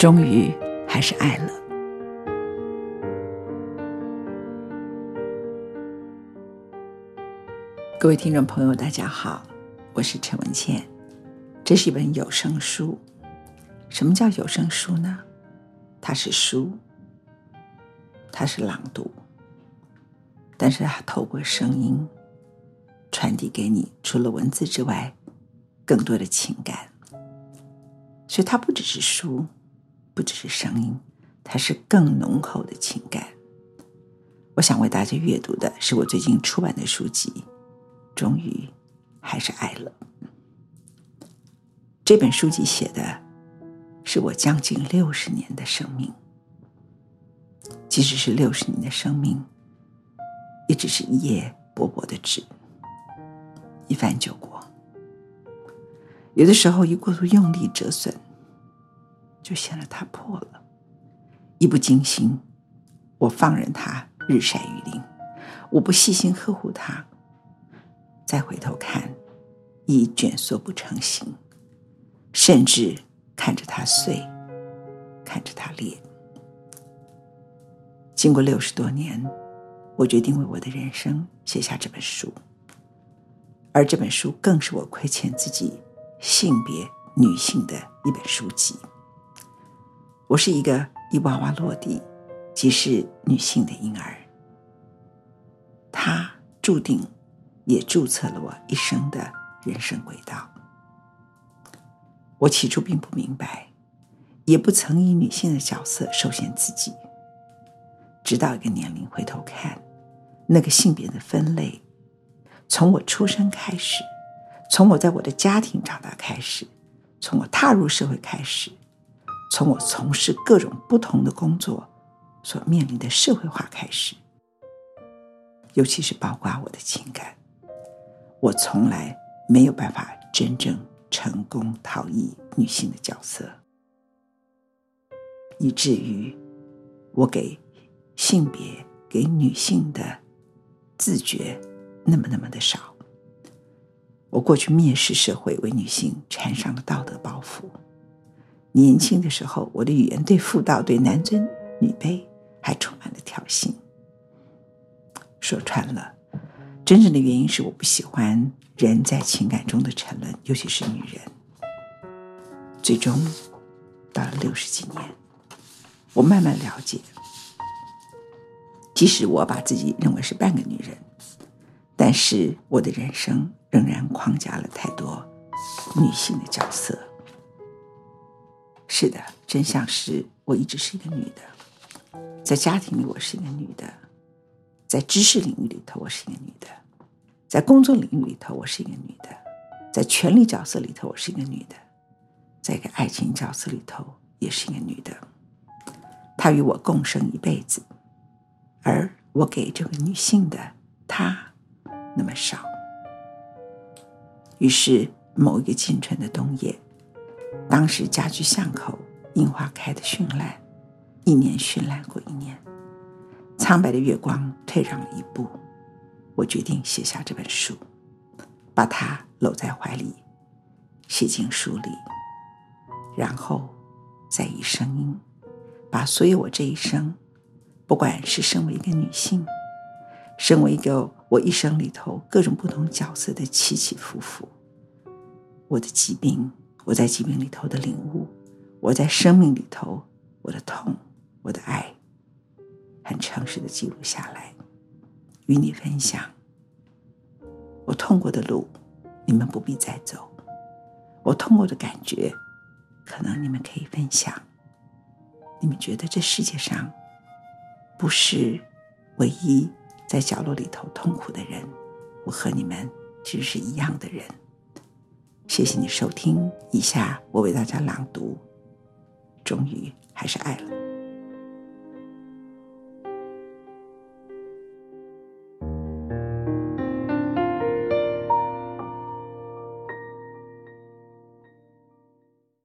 终于还是爱了。各位听众朋友，大家好，我是陈文茜。这是一本有声书。什么叫有声书呢？它是书，它是朗读，但是它透过声音传递给你，除了文字之外，更多的情感。所以它不只是书。不只是声音，它是更浓厚的情感。我想为大家阅读的是我最近出版的书籍，终于还是爱了。这本书籍写的是我将近六十年的生命，即使是六十年的生命，也只是一页薄薄的纸，一翻就过。有的时候一过度用力折损。就显得它破了，一不经心，我放任它日晒雨淋，我不细心呵护它，再回头看，已卷缩不成形，甚至看着它碎，看着它裂。经过六十多年，我决定为我的人生写下这本书，而这本书更是我亏欠自己性别女性的一本书籍。我是一个一娃娃落地即是女性的婴儿，她注定也注册了我一生的人生轨道。我起初并不明白，也不曾以女性的角色受限自己，直到一个年龄回头看，那个性别的分类，从我出生开始，从我在我的家庭长大开始，从我踏入社会开始。从我从事各种不同的工作所面临的社会化开始，尤其是包括我的情感，我从来没有办法真正成功逃逸女性的角色，以至于我给性别、给女性的自觉那么那么的少。我过去蔑视社会，为女性缠上了道德包袱。年轻的时候，我的语言对妇道、对男尊女卑还充满了挑衅。说穿了，真正的原因是我不喜欢人在情感中的沉沦，尤其是女人。最终，到了六十几年，我慢慢了解，即使我把自己认为是半个女人，但是我的人生仍然框架了太多女性的角色。是的，真相是我一直是一个女的，在家庭里我是一个女的，在知识领域里头我是一个女的，在工作领域里头我是一个女的，在权力角色里头我是一个女的，在一个爱情角色里头也是一个女的。她与我共生一辈子，而我给这个女性的她那么少。于是某一个清晨的冬夜。当时家居巷口樱花开得绚烂，一年绚烂过一年。苍白的月光退让了一步，我决定写下这本书，把它搂在怀里，写进书里，然后再以声音把所有我这一生，不管是身为一个女性，身为一个我一生里头各种不同角色的起起伏伏，我的疾病。我在疾病里头的领悟，我在生命里头我的痛，我的爱，很诚实的记录下来，与你分享。我痛过的路，你们不必再走；我痛过的感觉，可能你们可以分享。你们觉得这世界上不是唯一在角落里头痛苦的人，我和你们其实是一样的人。谢谢你收听，以下我为大家朗读。终于还是爱了。